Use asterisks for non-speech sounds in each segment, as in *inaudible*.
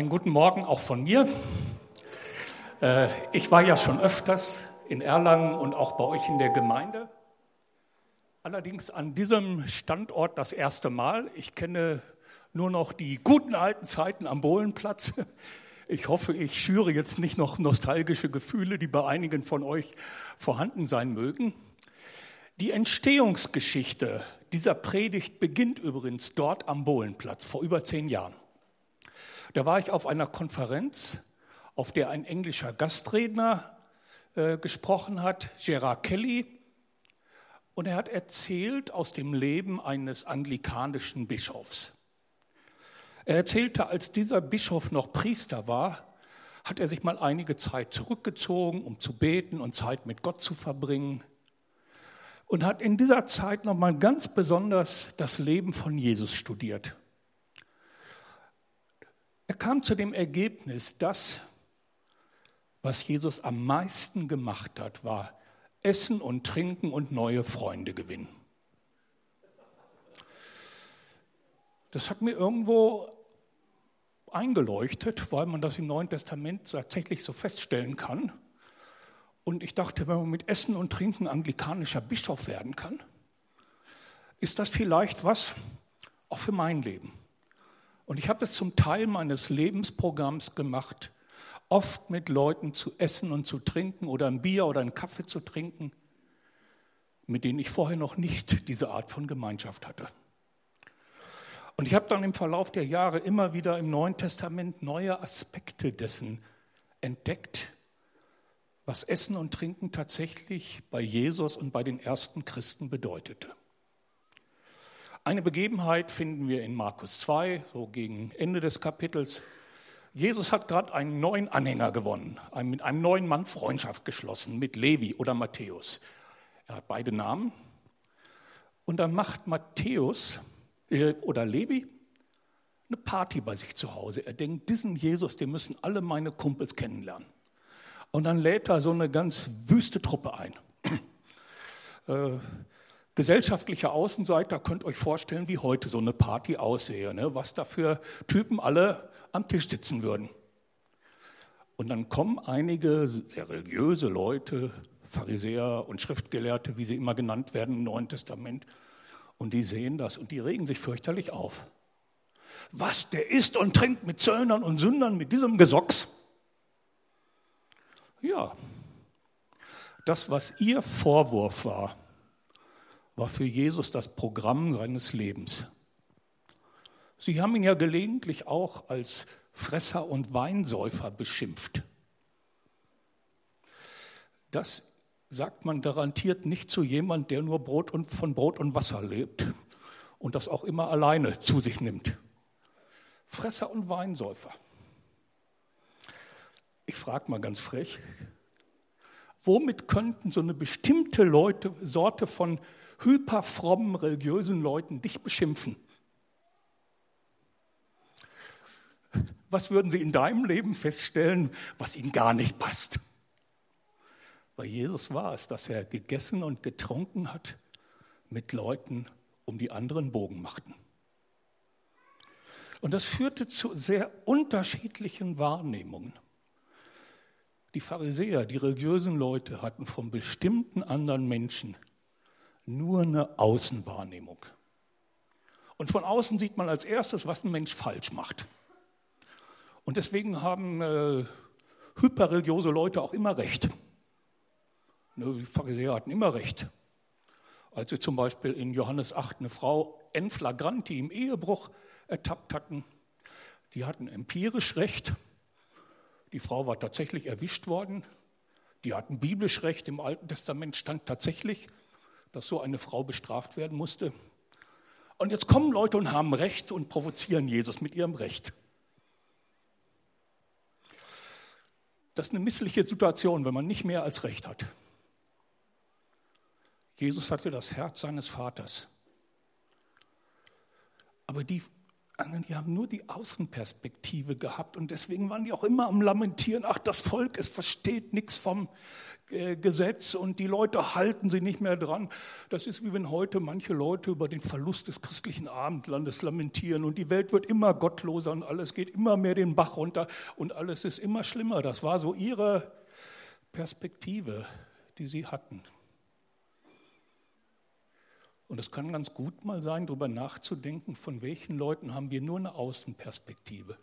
Einen guten Morgen auch von mir. Äh, ich war ja schon öfters in Erlangen und auch bei euch in der Gemeinde. Allerdings an diesem Standort das erste Mal. Ich kenne nur noch die guten alten Zeiten am Bohlenplatz. Ich hoffe, ich schüre jetzt nicht noch nostalgische Gefühle, die bei einigen von euch vorhanden sein mögen. Die Entstehungsgeschichte dieser Predigt beginnt übrigens dort am Bohlenplatz vor über zehn Jahren. Da war ich auf einer Konferenz, auf der ein englischer Gastredner äh, gesprochen hat, Gerard Kelly, und er hat erzählt aus dem Leben eines anglikanischen Bischofs. Er erzählte, als dieser Bischof noch Priester war, hat er sich mal einige Zeit zurückgezogen, um zu beten und Zeit mit Gott zu verbringen. Und hat in dieser Zeit nochmal ganz besonders das Leben von Jesus studiert. Kam zu dem Ergebnis, dass was Jesus am meisten gemacht hat, war Essen und Trinken und neue Freunde gewinnen. Das hat mir irgendwo eingeleuchtet, weil man das im Neuen Testament tatsächlich so feststellen kann. Und ich dachte, wenn man mit Essen und Trinken anglikanischer Bischof werden kann, ist das vielleicht was auch für mein Leben. Und ich habe es zum Teil meines Lebensprogramms gemacht, oft mit Leuten zu essen und zu trinken oder ein Bier oder einen Kaffee zu trinken, mit denen ich vorher noch nicht diese Art von Gemeinschaft hatte. Und ich habe dann im Verlauf der Jahre immer wieder im Neuen Testament neue Aspekte dessen entdeckt, was Essen und Trinken tatsächlich bei Jesus und bei den ersten Christen bedeutete. Eine Begebenheit finden wir in Markus 2, so gegen Ende des Kapitels. Jesus hat gerade einen neuen Anhänger gewonnen, mit einem neuen Mann Freundschaft geschlossen, mit Levi oder Matthäus. Er hat beide Namen. Und dann macht Matthäus äh, oder Levi eine Party bei sich zu Hause. Er denkt, diesen Jesus, den müssen alle meine Kumpels kennenlernen. Und dann lädt er so eine ganz wüste Truppe ein. *clears throat* Äh, gesellschaftliche Außenseiter könnt euch vorstellen, wie heute so eine Party aussehe, ne? was da für Typen alle am Tisch sitzen würden. Und dann kommen einige sehr religiöse Leute, Pharisäer und Schriftgelehrte, wie sie immer genannt werden im Neuen Testament, und die sehen das und die regen sich fürchterlich auf. Was, der isst und trinkt mit Zöllnern und Sündern, mit diesem Gesocks? Ja, das, was ihr Vorwurf war, war für Jesus das Programm seines Lebens. Sie haben ihn ja gelegentlich auch als Fresser und Weinsäufer beschimpft. Das sagt man garantiert nicht zu jemand, der nur Brot und von Brot und Wasser lebt und das auch immer alleine zu sich nimmt. Fresser und Weinsäufer. Ich frage mal ganz frech, womit könnten so eine bestimmte Leute, Sorte von hyperfrommen religiösen Leuten dich beschimpfen? Was würden sie in deinem Leben feststellen, was ihnen gar nicht passt? Bei Jesus war es, dass er gegessen und getrunken hat mit Leuten, um die anderen Bogen machten. Und das führte zu sehr unterschiedlichen Wahrnehmungen. Die Pharisäer, die religiösen Leute hatten von bestimmten anderen Menschen nur eine Außenwahrnehmung. Und von außen sieht man als erstes, was ein Mensch falsch macht. Und deswegen haben äh, hyperreligiöse Leute auch immer Recht. Ne, die Pharisäer hatten immer Recht. Als sie zum Beispiel in Johannes 8 eine Frau en flagranti im Ehebruch ertappt hatten, die hatten empirisch Recht. Die Frau war tatsächlich erwischt worden. Die hatten biblisch Recht. Im Alten Testament stand tatsächlich, dass so eine Frau bestraft werden musste. Und jetzt kommen Leute und haben Recht und provozieren Jesus mit ihrem Recht. Das ist eine missliche Situation, wenn man nicht mehr als Recht hat. Jesus hatte das Herz seines Vaters. Aber die anderen, die haben nur die Außenperspektive gehabt und deswegen waren die auch immer am Lamentieren, ach das Volk, es versteht nichts vom äh, Gesetz und die Leute halten sich nicht mehr dran. Das ist wie wenn heute manche Leute über den Verlust des christlichen Abendlandes lamentieren und die Welt wird immer gottloser und alles geht immer mehr den Bach runter und alles ist immer schlimmer. Das war so ihre Perspektive, die sie hatten. Und es kann ganz gut mal sein, darüber nachzudenken, von welchen Leuten haben wir nur eine Außenperspektive.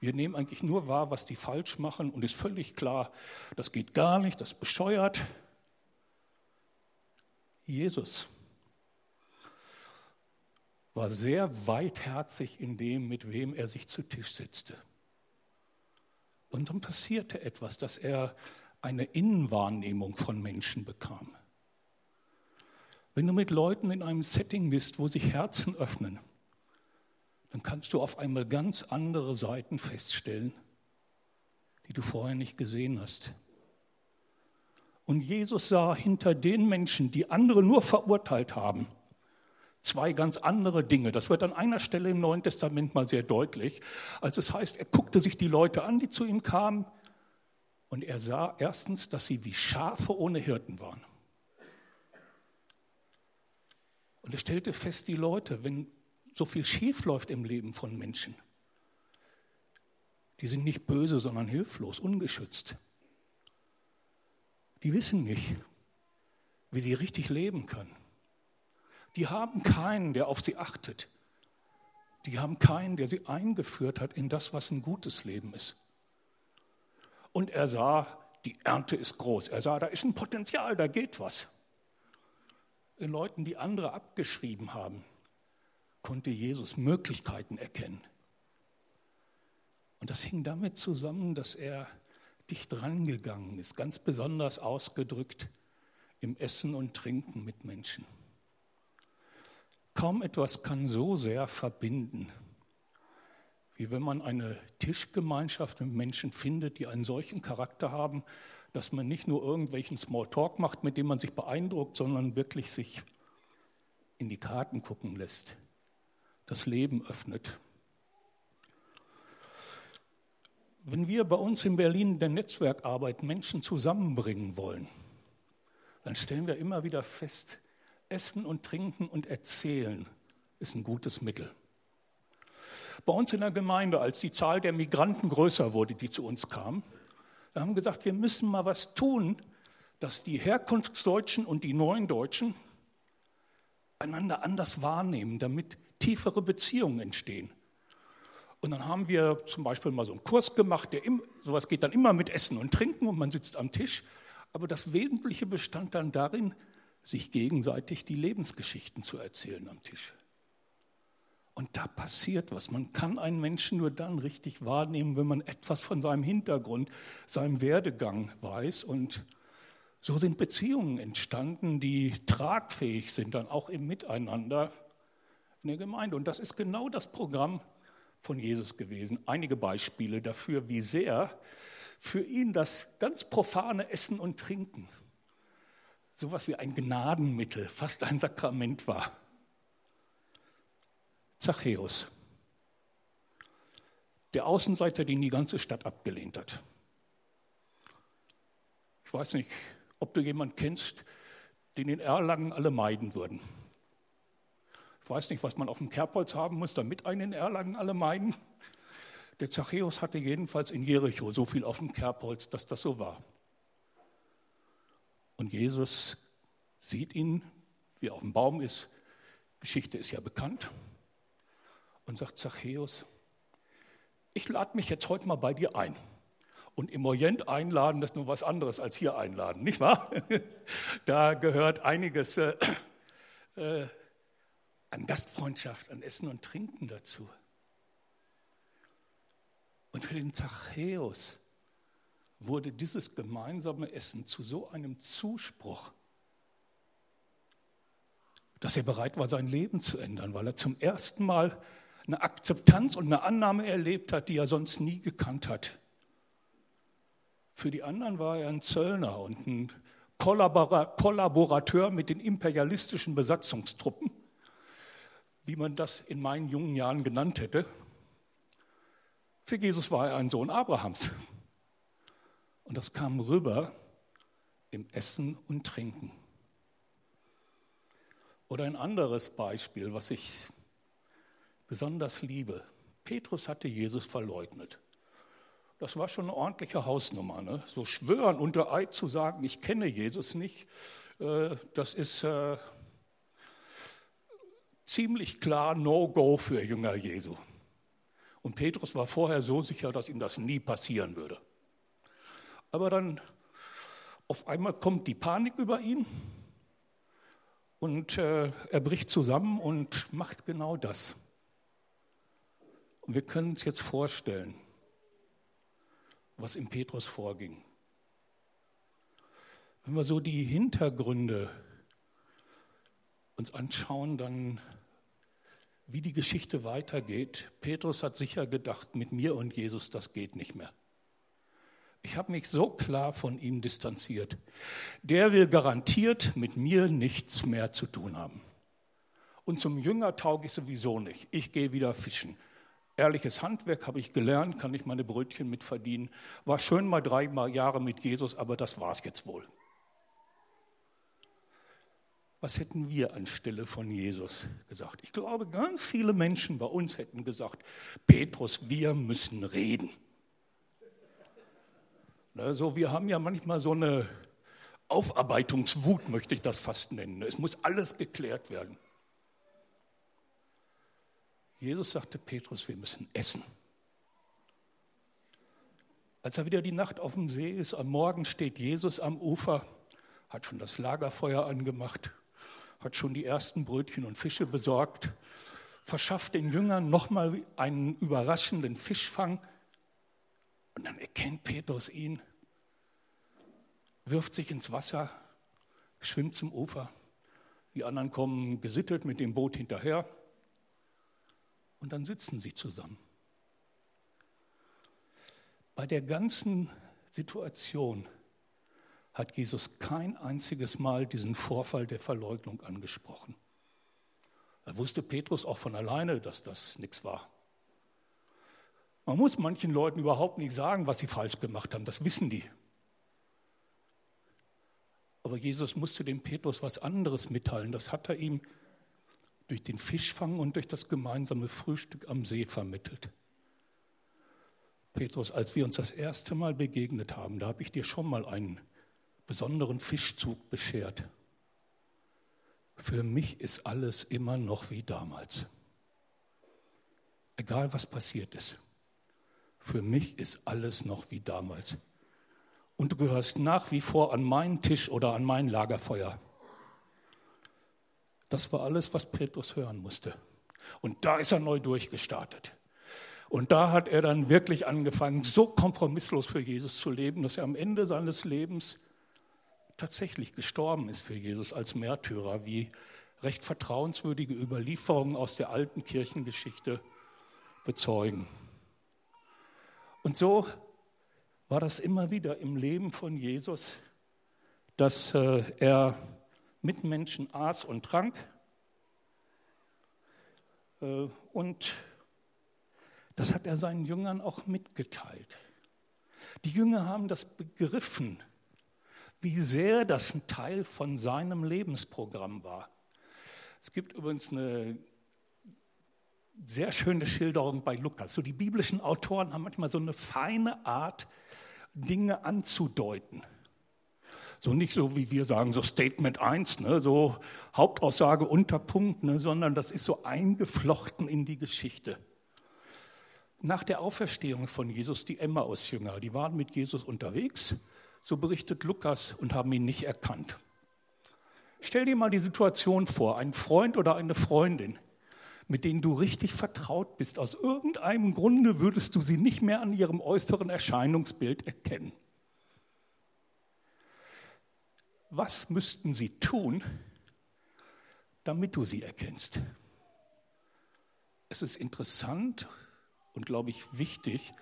Wir nehmen eigentlich nur wahr, was die falsch machen und ist völlig klar, das geht gar nicht, das bescheuert. Jesus war sehr weitherzig in dem, mit wem er sich zu Tisch setzte. Und dann passierte etwas, dass er eine Innenwahrnehmung von Menschen bekam. Wenn du mit Leuten in einem Setting bist, wo sich Herzen öffnen, dann kannst du auf einmal ganz andere Seiten feststellen, die du vorher nicht gesehen hast. Und Jesus sah hinter den Menschen, die andere nur verurteilt haben, zwei ganz andere Dinge. Das wird an einer Stelle im Neuen Testament mal sehr deutlich. Also es heißt, er guckte sich die Leute an, die zu ihm kamen, und er sah erstens, dass sie wie Schafe ohne Hirten waren. Und er stellte fest, die Leute, wenn so viel schief läuft im Leben von Menschen, die sind nicht böse, sondern hilflos, ungeschützt. Die wissen nicht, wie sie richtig leben können. Die haben keinen, der auf sie achtet. Die haben keinen, der sie eingeführt hat in das, was ein gutes Leben ist. Und er sah, die Ernte ist groß. Er sah, da ist ein Potenzial, da geht was in Leuten, die andere abgeschrieben haben, konnte Jesus Möglichkeiten erkennen. Und das hing damit zusammen, dass er dicht rangegangen ist, ganz besonders ausgedrückt im Essen und Trinken mit Menschen. Kaum etwas kann so sehr verbinden, wie wenn man eine Tischgemeinschaft mit Menschen findet, die einen solchen Charakter haben, dass man nicht nur irgendwelchen Smalltalk macht, mit dem man sich beeindruckt, sondern wirklich sich in die Karten gucken lässt, das Leben öffnet. Wenn wir bei uns in Berlin der Netzwerkarbeit Menschen zusammenbringen wollen, dann stellen wir immer wieder fest, Essen und Trinken und Erzählen ist ein gutes Mittel. Bei uns in der Gemeinde, als die Zahl der Migranten größer wurde, die zu uns kamen, wir haben gesagt, wir müssen mal was tun, dass die Herkunftsdeutschen und die neuen Deutschen einander anders wahrnehmen, damit tiefere Beziehungen entstehen. Und dann haben wir zum Beispiel mal so einen Kurs gemacht, der im, sowas geht dann immer mit Essen und Trinken und man sitzt am Tisch. Aber das Wesentliche bestand dann darin, sich gegenseitig die Lebensgeschichten zu erzählen am Tisch. Und da passiert was. Man kann einen Menschen nur dann richtig wahrnehmen, wenn man etwas von seinem Hintergrund, seinem Werdegang weiß. Und so sind Beziehungen entstanden, die tragfähig sind, dann auch im Miteinander in der Gemeinde. Und das ist genau das Programm von Jesus gewesen. Einige Beispiele dafür, wie sehr für ihn das ganz profane Essen und Trinken sowas wie ein Gnadenmittel, fast ein Sakrament war. Zachäus, der Außenseiter, den die ganze Stadt abgelehnt hat. Ich weiß nicht, ob du jemanden kennst, den in Erlangen alle meiden würden. Ich weiß nicht, was man auf dem Kerbholz haben muss, damit einen in Erlangen alle meiden. Der Zachäus hatte jedenfalls in Jericho so viel auf dem Kerbholz, dass das so war. Und Jesus sieht ihn, wie er auf dem Baum ist. Geschichte ist ja bekannt und sagt Zachäus, ich lade mich jetzt heute mal bei dir ein. Und im Orient einladen, das ist nur was anderes als hier einladen, nicht wahr? *laughs* Da gehört einiges äh, äh, an Gastfreundschaft, an Essen und Trinken dazu. Und für den Zachäus wurde dieses gemeinsame Essen zu so einem Zuspruch, dass er bereit war, sein Leben zu ändern, weil er zum ersten Mal eine Akzeptanz und eine Annahme erlebt hat, die er sonst nie gekannt hat. Für die anderen war er ein Zöllner und ein Kollaborateur mit den imperialistischen Besatzungstruppen. wie man das in meinen jungen Jahren genannt hätte. Für Jesus war er ein Sohn Abrahams. Und das kam rüber im Essen und Trinken. Oder ein anderes Beispiel, was ich besonders liebe. Petrus hatte Jesus verleugnet. Das war schon eine ordentliche Hausnummer. Ne? So schwören unter Eid zu sagen, ich kenne Jesus nicht, äh, das ist äh, ziemlich klar No-Go für Jünger Jesu. Und Petrus war vorher so sicher, dass ihm das nie passieren würde. Aber dann auf einmal kommt die Panik über ihn und äh, er bricht zusammen und macht genau das. Und wir können uns jetzt vorstellen, was in Petrus vorging. Wenn wir so die Hintergründe uns anschauen, dann wie die Geschichte weitergeht. Petrus hat sicher gedacht, mit mir und Jesus, das geht nicht mehr. Ich habe mich so klar von ihm distanziert. Der will garantiert mit mir nichts mehr zu tun haben. Und zum Jünger tauge ich sowieso nicht. Ich gehe wieder fischen. Ehrliches Handwerk habe ich gelernt, kann ich meine Brötchen mit verdienen. War schön mal drei Jahre mit Jesus, aber das war es jetzt wohl. Was hätten wir anstelle von Jesus gesagt? Ich glaube, ganz viele Menschen bei uns hätten gesagt, Petrus, wir müssen reden. Also wir haben ja manchmal so eine Aufarbeitungswut, möchte ich das fast nennen. Es muss alles geklärt werden. Jesus sagte Petrus, wir müssen essen. Als er wieder die Nacht auf dem See ist, am Morgen steht Jesus am Ufer, hat schon das Lagerfeuer angemacht hat schon die ersten Brötchen und Fische besorgt, verschafft den Jüngern nochmal einen überraschenden Fischfang. Und dann erkennt Petrus ihn, wirft sich ins Wasser, schwimmt zum Ufer. Die anderen kommen gesittet mit dem Boot hinterher. Und dann sitzen sie zusammen. Bei der ganzen Situation hat Jesus kein einziges Mal diesen Vorfall der Verleugnung angesprochen. Er wusste Petrus auch von alleine, dass das nichts war. Man muss manchen Leuten überhaupt nicht sagen, was sie falsch gemacht haben, das wissen die. Aber Jesus musste dem Petrus was anderes mitteilen. Das hat er ihm durch den Fischfang und durch das gemeinsame Frühstück am See vermittelt. Petrus, als wir uns das erste Mal begegnet haben, da habe ich dir schon mal einen besonderen Fischzug beschert. Für mich ist alles immer noch wie damals. Egal was passiert ist. Für mich ist alles noch wie damals. Und du gehörst nach wie vor an meinen Tisch oder an mein Lagerfeuer. Das war alles, was Petrus hören musste. Und da ist er neu durchgestartet. Und da hat er dann wirklich angefangen, so kompromisslos für Jesus zu leben, dass er am Ende seines Lebens tatsächlich gestorben ist für Jesus als Märtyrer, wie recht vertrauenswürdige Überlieferungen aus der alten Kirchengeschichte bezeugen. Und so war das immer wieder im Leben von Jesus, dass äh, er mit Menschen aß und trank. Äh, und das hat er seinen Jüngern auch mitgeteilt. Die Jünger haben das begriffen, wie sehr das ein Teil von seinem Lebensprogramm war. Es gibt übrigens eine sehr schöne Schilderung bei Lukas. So die biblischen Autoren haben manchmal so eine feine Art, Dinge anzudeuten. So nicht so, wie wir sagen, so Statement 1, ne, so Hauptaussage, Unterpunkt, ne, sondern das ist so eingeflochten in die Geschichte. Nach der Auferstehung von Jesus, die Emmaus-Jünger, die waren mit Jesus unterwegs so berichtet Lukas, und haben ihn nicht erkannt. Stell dir mal die Situation vor, ein Freund oder eine Freundin, mit denen du richtig vertraut bist. Aus irgendeinem Grunde würdest du sie nicht mehr an ihrem äußeren Erscheinungsbild erkennen. Was müssten sie tun, damit du sie erkennst? Es ist interessant und, glaube ich, wichtig,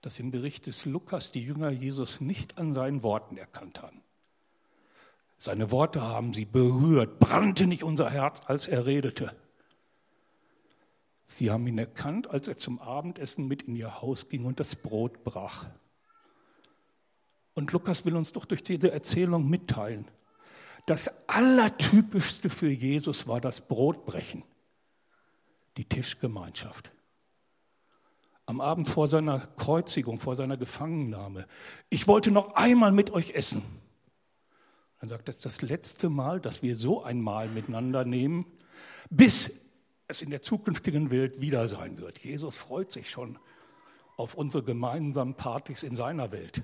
dass im Bericht des Lukas die Jünger Jesus nicht an seinen Worten erkannt haben. Seine Worte haben sie berührt, brannte nicht unser Herz, als er redete. Sie haben ihn erkannt, als er zum Abendessen mit in ihr Haus ging und das Brot brach. Und Lukas will uns doch durch diese Erzählung mitteilen, das Allertypischste für Jesus war das Brotbrechen, die Tischgemeinschaft. Am Abend vor seiner Kreuzigung, vor seiner Gefangennahme. Ich wollte noch einmal mit euch essen. Dann sagt das ist das letzte Mal, dass wir so ein Mahl miteinander nehmen, bis es in der zukünftigen Welt wieder sein wird. Jesus freut sich schon auf unsere gemeinsamen Partys in seiner Welt.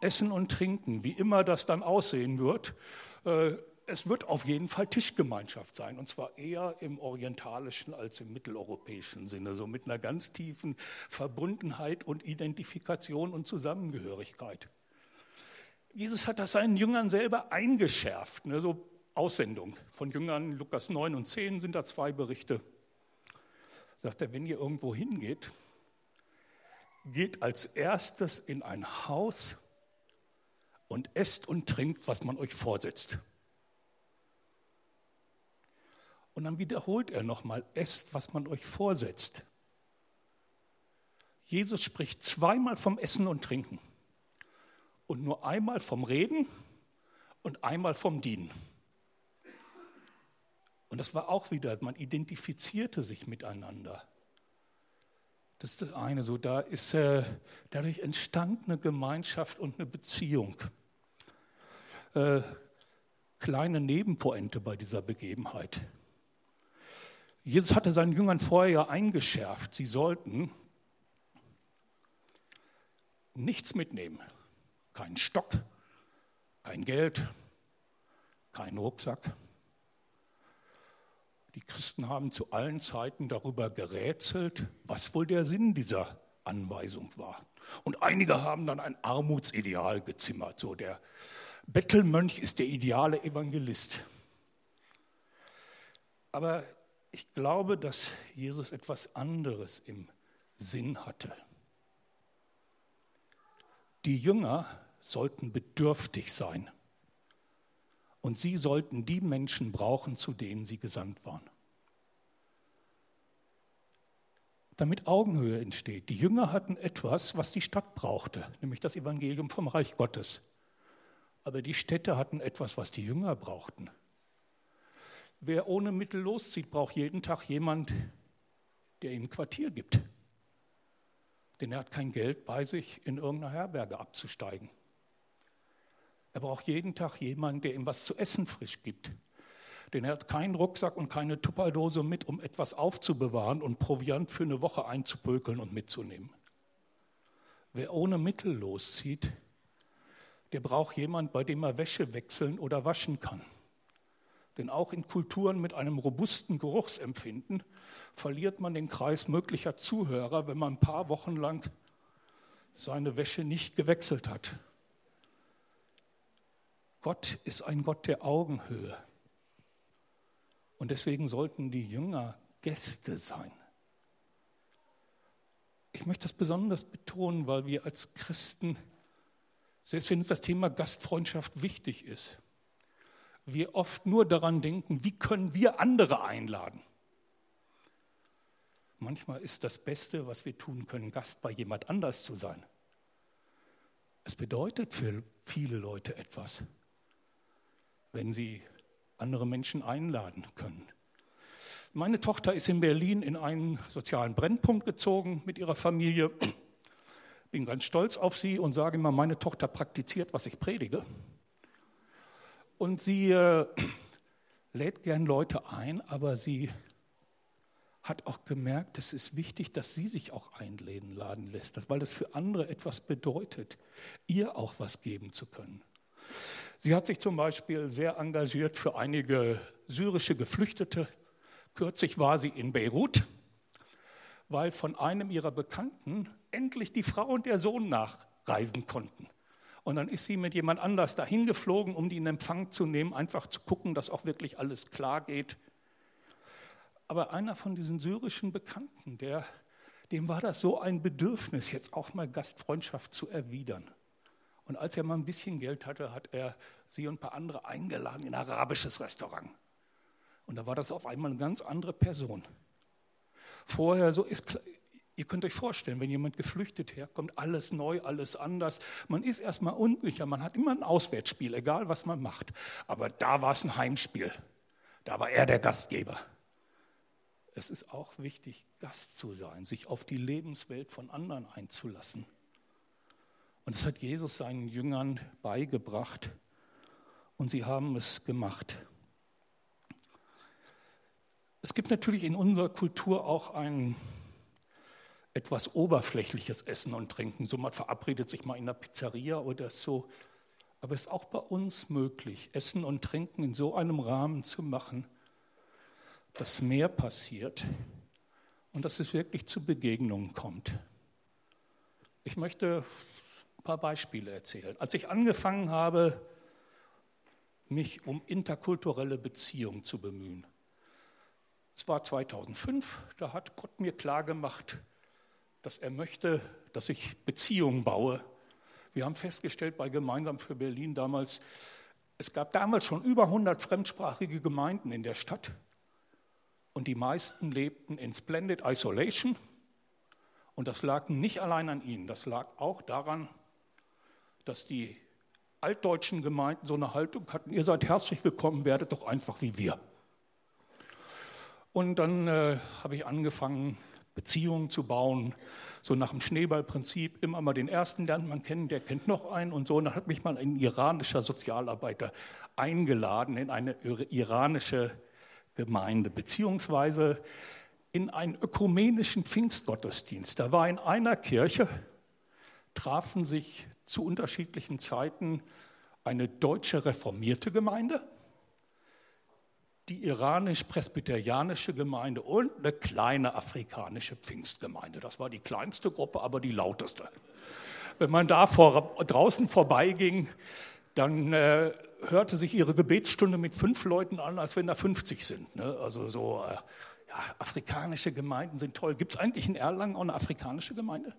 Essen und Trinken, wie immer das dann aussehen wird, äh, es wird auf jeden Fall Tischgemeinschaft sein, und zwar eher im orientalischen als im mitteleuropäischen Sinne, so mit einer ganz tiefen Verbundenheit und Identifikation und Zusammengehörigkeit. Jesus hat das seinen Jüngern selber eingeschärft, ne, so Aussendung von Jüngern, Lukas 9 und 10 sind da zwei Berichte. Sagt er, wenn ihr irgendwo hingeht, geht als erstes in ein Haus und esst und trinkt, was man euch vorsetzt. Und dann wiederholt er nochmal, esst, was man euch vorsetzt. Jesus spricht zweimal vom Essen und Trinken und nur einmal vom Reden und einmal vom Dienen. Und das war auch wieder, man identifizierte sich miteinander. Das ist das eine, so da ist äh, dadurch entstand eine Gemeinschaft und eine Beziehung. Äh, kleine Nebenpointe bei dieser Begebenheit. Jesus hatte seinen Jüngern vorher ja eingeschärft, sie sollten nichts mitnehmen. Kein Stock, kein Geld, kein Rucksack. Die Christen haben zu allen Zeiten darüber gerätselt, was wohl der Sinn dieser Anweisung war. Und einige haben dann ein Armutsideal gezimmert. So der Bettelmönch ist der ideale Evangelist. Aber ich glaube, dass Jesus etwas anderes im Sinn hatte. Die Jünger sollten bedürftig sein und sie sollten die Menschen brauchen, zu denen sie gesandt waren. Damit Augenhöhe entsteht. Die Jünger hatten etwas, was die Stadt brauchte, nämlich das Evangelium vom Reich Gottes. Aber die Städte hatten etwas, was die Jünger brauchten. Wer ohne Mittel loszieht, braucht jeden Tag jemand, der ihm Quartier gibt. Denn er hat kein Geld bei sich, in irgendeiner Herberge abzusteigen. Er braucht jeden Tag jemanden, der ihm was zu essen frisch gibt. Denn er hat keinen Rucksack und keine Tupperdose mit, um etwas aufzubewahren und Proviant für eine Woche einzupökeln und mitzunehmen. Wer ohne Mittel loszieht, der braucht jemanden, bei dem er Wäsche wechseln oder waschen kann. Denn auch in Kulturen mit einem robusten Geruchsempfinden verliert man den Kreis möglicher Zuhörer, wenn man ein paar Wochen lang seine Wäsche nicht gewechselt hat. Gott ist ein Gott der Augenhöhe. Und deswegen sollten die Jünger Gäste sein. Ich möchte das besonders betonen, weil wir als Christen, selbst wenn uns das Thema Gastfreundschaft wichtig ist, wir oft nur daran denken, wie können wir andere einladen. Manchmal ist das Beste, was wir tun können, Gast bei jemand anders zu sein. Es bedeutet für viele Leute etwas, wenn sie andere Menschen einladen können. Meine Tochter ist in Berlin in einen sozialen Brennpunkt gezogen mit ihrer Familie. *clears throat* Bin ganz stolz auf sie und sage immer, meine Tochter praktiziert, was ich predige. Und sie äh, *clears throat* lädt gern Leute ein, aber sie hat auch gemerkt, es ist wichtig, dass sie sich auch einladen laden lässt, weil das für andere etwas bedeutet, ihr auch was geben zu können. Sie hat sich zum Beispiel sehr engagiert für einige syrische Geflüchtete. Kürzlich war sie in Beirut, weil von einem ihrer Bekannten endlich die Frau und der Sohn nachreisen konnten. Und dann ist sie mit jemand anders dahin geflogen, um die in Empfang zu nehmen, einfach zu gucken, dass auch wirklich alles klar geht. Aber einer von diesen syrischen Bekannten, der, dem war das so ein Bedürfnis, jetzt auch mal Gastfreundschaft zu erwidern. Und als er mal ein bisschen Geld hatte, hat er sie und ein paar andere eingeladen in ein arabisches Restaurant. Und da war das auf einmal eine ganz andere Person. vorher so ist. Ihr könnt euch vorstellen, wenn jemand geflüchtet herkommt, alles neu, alles anders. Man ist erstmal unsicher, man hat immer ein Auswärtsspiel, egal was man macht. Aber da war es ein Heimspiel. Da war er der Gastgeber. Es ist auch wichtig, Gast zu sein, sich auf die Lebenswelt von anderen einzulassen. Und das hat Jesus seinen Jüngern beigebracht und sie haben es gemacht. Es gibt natürlich in unserer Kultur auch ein etwas oberflächliches Essen und Trinken. So man verabredet sich mal in der Pizzeria oder so. Aber es ist auch bei uns möglich, Essen und Trinken in so einem Rahmen zu machen, dass mehr passiert und dass es wirklich zu Begegnungen kommt. Ich möchte paar Beispiele erzählen. Als ich angefangen habe, mich um interkulturelle Beziehungen zu bemühen, es war 2005, da hat Gott mir klargemacht, dass er möchte, dass ich Beziehungen baue. Wir haben festgestellt bei Gemeinsam für Berlin damals, es gab damals schon über 100 fremdsprachige Gemeinden in der Stadt und die meisten lebten in Splendid Isolation. Und das lag nicht allein an ihnen, das lag auch daran, dass die altdeutschen Gemeinden so eine Haltung hatten, ihr seid herzlich willkommen, werdet doch einfach wie wir. Und dann äh, habe ich angefangen, Beziehungen zu bauen, so nach dem Schneeballprinzip, immer mal den ersten lernt man kennen, der kennt noch einen und so. Und dann hat mich mal ein iranischer Sozialarbeiter eingeladen in eine iranische Gemeinde, beziehungsweise in einen ökumenischen Pfingstgottesdienst. Da war in einer Kirche, trafen sich zu unterschiedlichen Zeiten eine deutsche reformierte Gemeinde, die iranisch-presbyterianische Gemeinde und eine kleine afrikanische Pfingstgemeinde. Das war die kleinste Gruppe, aber die lauteste. Wenn man da vor, draußen vorbeiging, dann äh, hörte sich ihre Gebetsstunde mit fünf Leuten an, als wenn da 50 sind. Ne? Also so, äh, ja, afrikanische Gemeinden sind toll. Gibt es eigentlich in Erlangen auch eine afrikanische Gemeinde?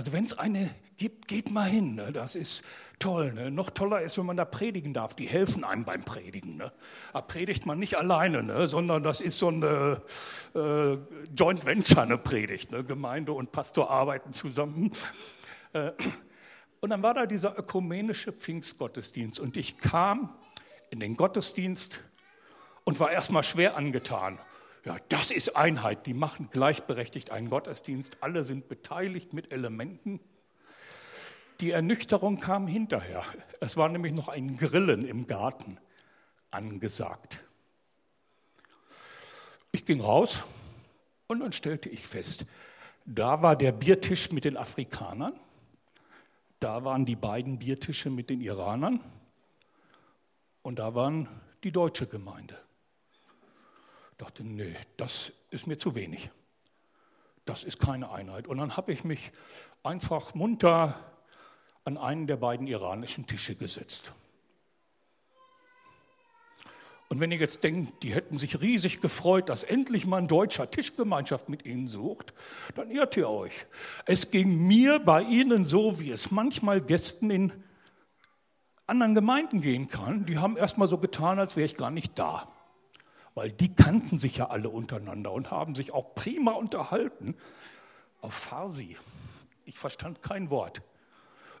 Also wenn es eine gibt, geht mal hin. Ne? Das ist toll. Ne? Noch toller ist, wenn man da predigen darf. Die helfen einem beim Predigen. Ne? Da predigt man nicht alleine, ne? sondern das ist so eine äh, Joint Venture, eine Predigt. Ne? Gemeinde und Pastor arbeiten zusammen. Äh, und dann war da dieser ökumenische Pfingstgottesdienst. Und ich kam in den Gottesdienst und war erstmal schwer angetan. Ja, das ist Einheit. Die machen gleichberechtigt einen Gottesdienst. Alle sind beteiligt mit Elementen. Die Ernüchterung kam hinterher. Es war nämlich noch ein Grillen im Garten angesagt. Ich ging raus und dann stellte ich fest, da war der Biertisch mit den Afrikanern, da waren die beiden Biertische mit den Iranern und da waren die deutsche Gemeinde dachte, nee, das ist mir zu wenig. Das ist keine Einheit. Und dann habe ich mich einfach munter an einen der beiden iranischen Tische gesetzt. Und wenn ihr jetzt denkt, die hätten sich riesig gefreut, dass endlich mal ein deutscher Tischgemeinschaft mit ihnen sucht, dann irrt ihr euch. Es ging mir bei ihnen so, wie es manchmal Gästen in anderen Gemeinden gehen kann. Die haben erst mal so getan, als wäre ich gar nicht da weil die kannten sich ja alle untereinander und haben sich auch prima unterhalten auf Farsi. Ich verstand kein Wort.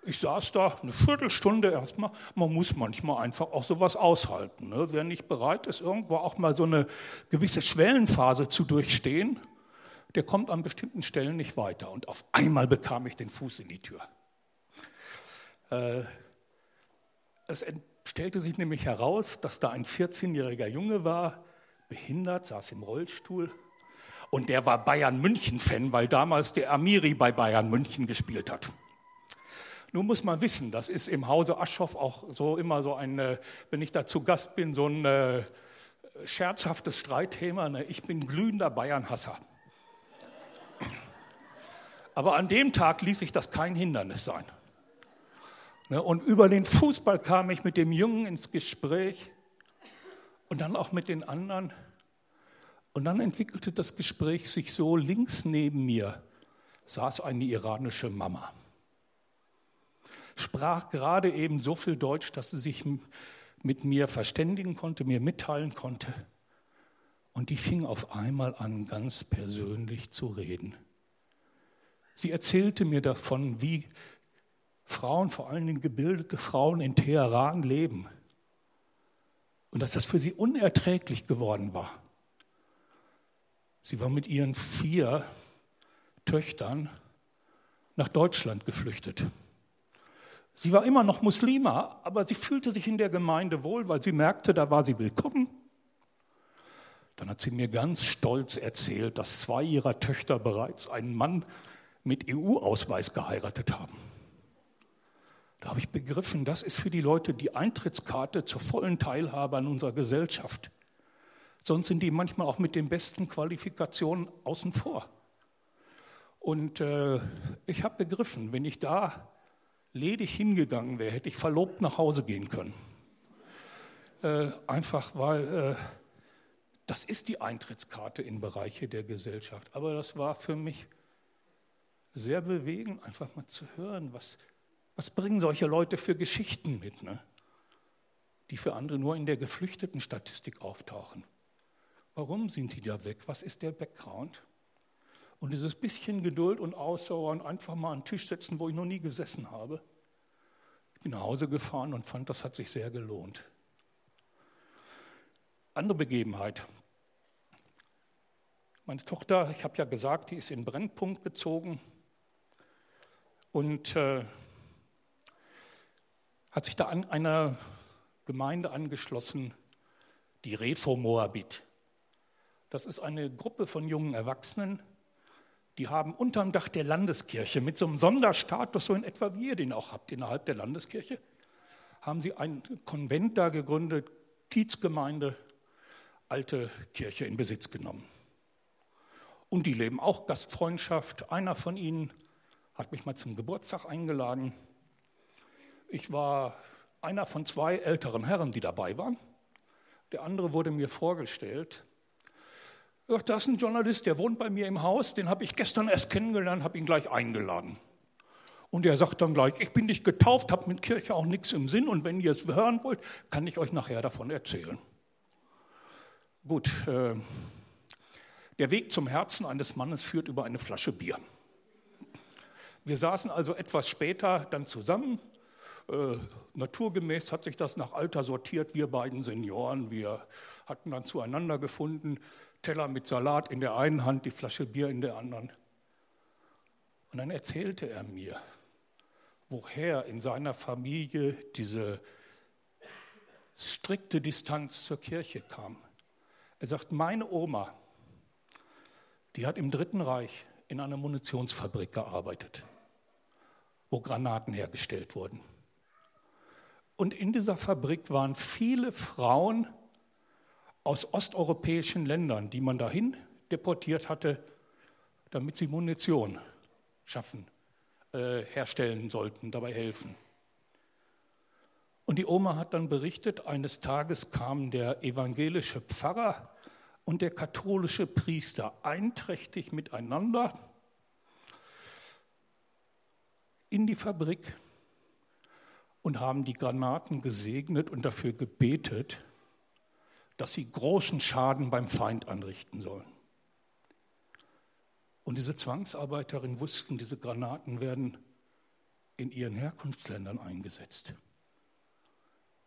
Ich saß da eine Viertelstunde erstmal. Man muss manchmal einfach auch sowas aushalten. Ne? Wer nicht bereit ist, irgendwo auch mal so eine gewisse Schwellenphase zu durchstehen, der kommt an bestimmten Stellen nicht weiter. Und auf einmal bekam ich den Fuß in die Tür. Äh, es stellte sich nämlich heraus, dass da ein 14-jähriger Junge war, behindert, saß im Rollstuhl. Und der war Bayern München-Fan, weil damals der Amiri bei Bayern München gespielt hat. Nun muss man wissen, das ist im Hause Aschoff auch so immer so ein, äh, wenn ich da zu Gast bin, so ein äh, scherzhaftes Streitthema. Ne? Ich bin glühender Bayern-Hasser. Aber an dem Tag ließ sich das kein Hindernis sein. Ne? Und über den Fußball kam ich mit dem Jungen ins Gespräch und dann auch mit den anderen. Und dann entwickelte das Gespräch sich so, links neben mir saß eine iranische Mama. Sprach gerade eben so viel Deutsch, dass sie sich mit mir verständigen konnte, mir mitteilen konnte. Und die fing auf einmal an, ganz persönlich zu reden. Sie erzählte mir davon, wie Frauen, vor allen Dingen gebildete Frauen in Teheran leben. Und dass das für sie unerträglich geworden war. Sie war mit ihren vier Töchtern nach Deutschland geflüchtet. Sie war immer noch Muslima, aber sie fühlte sich in der Gemeinde wohl, weil sie merkte, da war sie willkommen. Dann hat sie mir ganz stolz erzählt, dass zwei ihrer Töchter bereits einen Mann mit EU-Ausweis geheiratet haben. Da habe ich begriffen, das ist für die Leute die Eintrittskarte zur vollen Teilhabe an unserer Gesellschaft. Sonst sind die manchmal auch mit den besten Qualifikationen außen vor. Und äh, ich habe begriffen, wenn ich da ledig hingegangen wäre, hätte ich verlobt nach Hause gehen können. Äh, einfach weil äh, das ist die Eintrittskarte in Bereiche der Gesellschaft. Aber das war für mich sehr bewegend, einfach mal zu hören, was, was bringen solche Leute für Geschichten mit, ne? die für andere nur in der geflüchteten Statistik auftauchen. Warum sind die da weg? Was ist der Background? Und dieses bisschen Geduld und Ausdauer und einfach mal an den Tisch setzen, wo ich noch nie gesessen habe. Ich bin nach Hause gefahren und fand, das hat sich sehr gelohnt. Andere Begebenheit. Meine Tochter, ich habe ja gesagt, die ist in Brennpunkt gezogen und äh, hat sich da an einer Gemeinde angeschlossen, die Refo Moabit. Das ist eine Gruppe von jungen Erwachsenen, die haben unterm Dach der Landeskirche mit so einem Sonderstatus, so in etwa wie ihr den auch habt innerhalb der Landeskirche, haben sie ein Konvent da gegründet, Kiezgemeinde, alte Kirche in Besitz genommen. Und die leben auch Gastfreundschaft. Einer von ihnen hat mich mal zum Geburtstag eingeladen. Ich war einer von zwei älteren Herren, die dabei waren. Der andere wurde mir vorgestellt. Ach, das ist ein Journalist, der wohnt bei mir im Haus, den habe ich gestern erst kennengelernt, habe ihn gleich eingeladen. Und er sagt dann gleich, ich bin nicht getauft, habe mit Kirche auch nichts im Sinn und wenn ihr es hören wollt, kann ich euch nachher davon erzählen. Gut, äh, der Weg zum Herzen eines Mannes führt über eine Flasche Bier. Wir saßen also etwas später dann zusammen. Äh, naturgemäß hat sich das nach Alter sortiert, wir beiden Senioren. Wir hatten dann zueinander gefunden. Teller mit Salat in der einen Hand, die Flasche Bier in der anderen. Und dann erzählte er mir, woher in seiner Familie diese strikte Distanz zur Kirche kam. Er sagt, meine Oma, die hat im Dritten Reich in einer Munitionsfabrik gearbeitet, wo Granaten hergestellt wurden. Und in dieser Fabrik waren viele Frauen, aus osteuropäischen Ländern, die man dahin deportiert hatte, damit sie Munition schaffen, äh, herstellen sollten, dabei helfen. Und die Oma hat dann berichtet, eines Tages kamen der evangelische Pfarrer und der katholische Priester einträchtig miteinander in die Fabrik und haben die Granaten gesegnet und dafür gebetet, dass sie großen Schaden beim Feind anrichten sollen. Und diese Zwangsarbeiterinnen wussten, diese Granaten werden in ihren Herkunftsländern eingesetzt.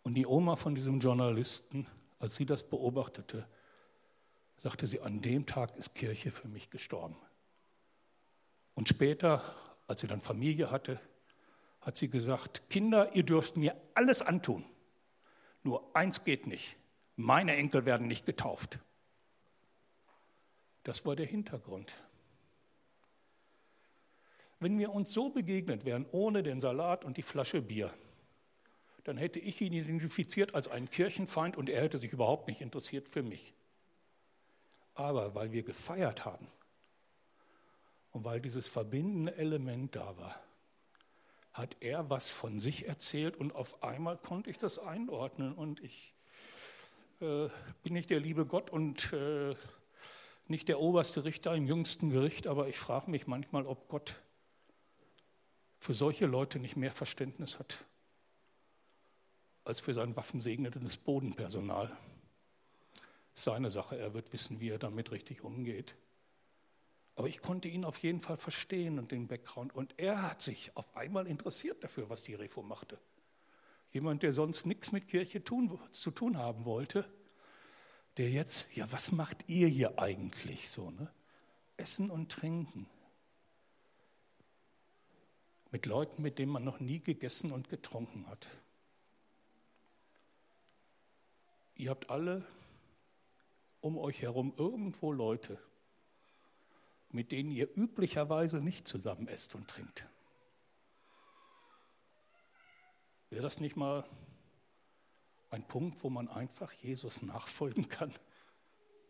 Und die Oma von diesem Journalisten, als sie das beobachtete, sagte sie, an dem Tag ist Kirche für mich gestorben. Und später, als sie dann Familie hatte, hat sie gesagt, Kinder, ihr dürft mir alles antun, nur eins geht nicht, meine Enkel werden nicht getauft. Das war der Hintergrund. Wenn wir uns so begegnet wären, ohne den Salat und die Flasche Bier, dann hätte ich ihn identifiziert als einen Kirchenfeind und er hätte sich überhaupt nicht interessiert für mich. Aber weil wir gefeiert haben und weil dieses verbindende Element da war, hat er was von sich erzählt und auf einmal konnte ich das einordnen und ich äh, bin nicht der liebe Gott und äh, nicht der oberste Richter im jüngsten Gericht, aber ich frage mich manchmal, ob Gott für solche Leute nicht mehr Verständnis hat als für sein waffensegnetes Bodenpersonal. Seine Sache, er wird wissen, wie er damit richtig umgeht. Aber ich konnte ihn auf jeden Fall verstehen und den Background. Und er hat sich auf einmal interessiert dafür, was die Reform machte. Jemand, der sonst nichts mit Kirche tun, zu tun haben wollte, der jetzt, ja, was macht ihr hier eigentlich so? Ne? Essen und Trinken. Mit Leuten, mit denen man noch nie gegessen und getrunken hat. Ihr habt alle um euch herum irgendwo Leute, mit denen ihr üblicherweise nicht zusammen esst und trinkt. Wäre das nicht mal ein Punkt, wo man einfach Jesus nachfolgen kann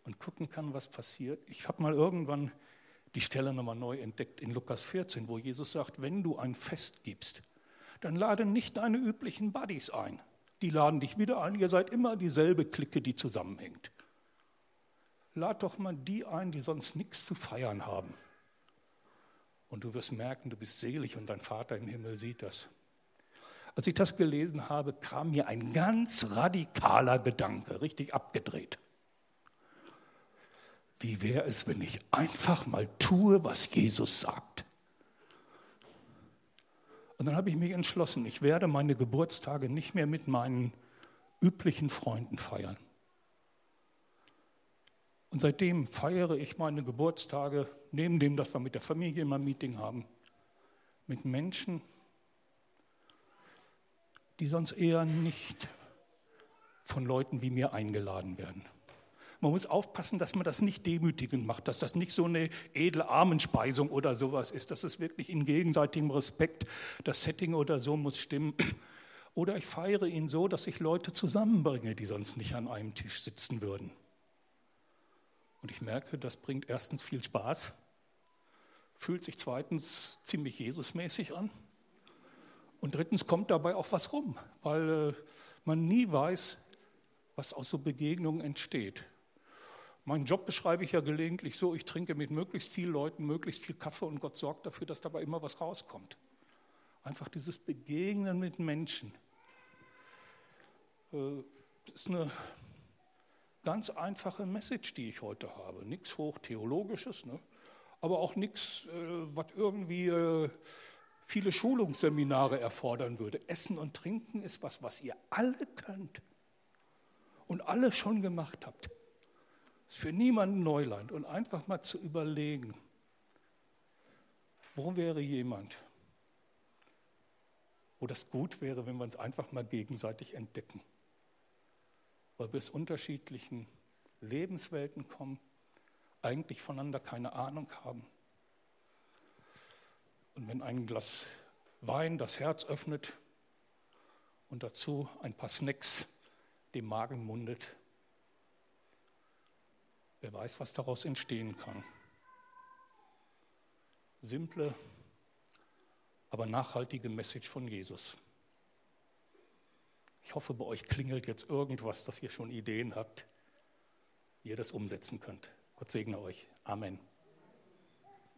und gucken kann, was passiert? Ich habe mal irgendwann die Stelle nochmal neu entdeckt in Lukas 14, wo Jesus sagt, wenn du ein Fest gibst, dann lade nicht deine üblichen Buddies ein. Die laden dich wieder ein, ihr seid immer dieselbe Clique, die zusammenhängt lad doch mal die ein, die sonst nichts zu feiern haben. Und du wirst merken, du bist selig und dein Vater im Himmel sieht das. Als ich das gelesen habe, kam mir ein ganz radikaler Gedanke, richtig abgedreht. Wie wäre es, wenn ich einfach mal tue, was Jesus sagt? Und dann habe ich mich entschlossen, ich werde meine Geburtstage nicht mehr mit meinen üblichen Freunden feiern. Und seitdem feiere ich meine Geburtstage, neben dem, dass wir mit der Familie immer ein Meeting haben, mit Menschen, die sonst eher nicht von Leuten wie mir eingeladen werden. Man muss aufpassen, dass man das nicht demütigend macht, dass das nicht so eine edle Armenspeisung oder sowas ist, dass es wirklich in gegenseitigem Respekt, das Setting oder so muss stimmen. Oder ich feiere ihn so, dass ich Leute zusammenbringe, die sonst nicht an einem Tisch sitzen würden. Und ich merke, das bringt erstens viel Spaß, fühlt sich zweitens ziemlich Jesusmäßig an. Und drittens kommt dabei auch was rum, weil äh, man nie weiß, was aus so Begegnungen entsteht. Meinen Job beschreibe ich ja gelegentlich so, ich trinke mit möglichst vielen Leuten möglichst viel Kaffee und Gott sorgt dafür, dass dabei immer was rauskommt. Einfach dieses Begegnen mit Menschen. Äh, ist eine ganz einfache Message, die ich heute habe. Nichts Hochtheologisches, ne? aber auch nichts, äh, was irgendwie äh, viele Schulungsseminare erfordern würde. Essen und Trinken ist was, was ihr alle könnt und alle schon gemacht habt. Ist für niemanden Neuland. Und einfach mal zu überlegen, wo wäre jemand, wo das gut wäre, wenn wir uns einfach mal gegenseitig entdecken weil wir aus unterschiedlichen Lebenswelten kommen, eigentlich voneinander keine Ahnung haben. Und wenn ein Glas Wein das Herz öffnet und dazu ein paar Snacks dem Magen mundet, wer weiß, was daraus entstehen kann. Simple, aber nachhaltige Message von Jesus. Ich hoffe, bei euch klingelt jetzt irgendwas, dass ihr schon Ideen habt, wie ihr das umsetzen könnt. Gott segne euch. Amen.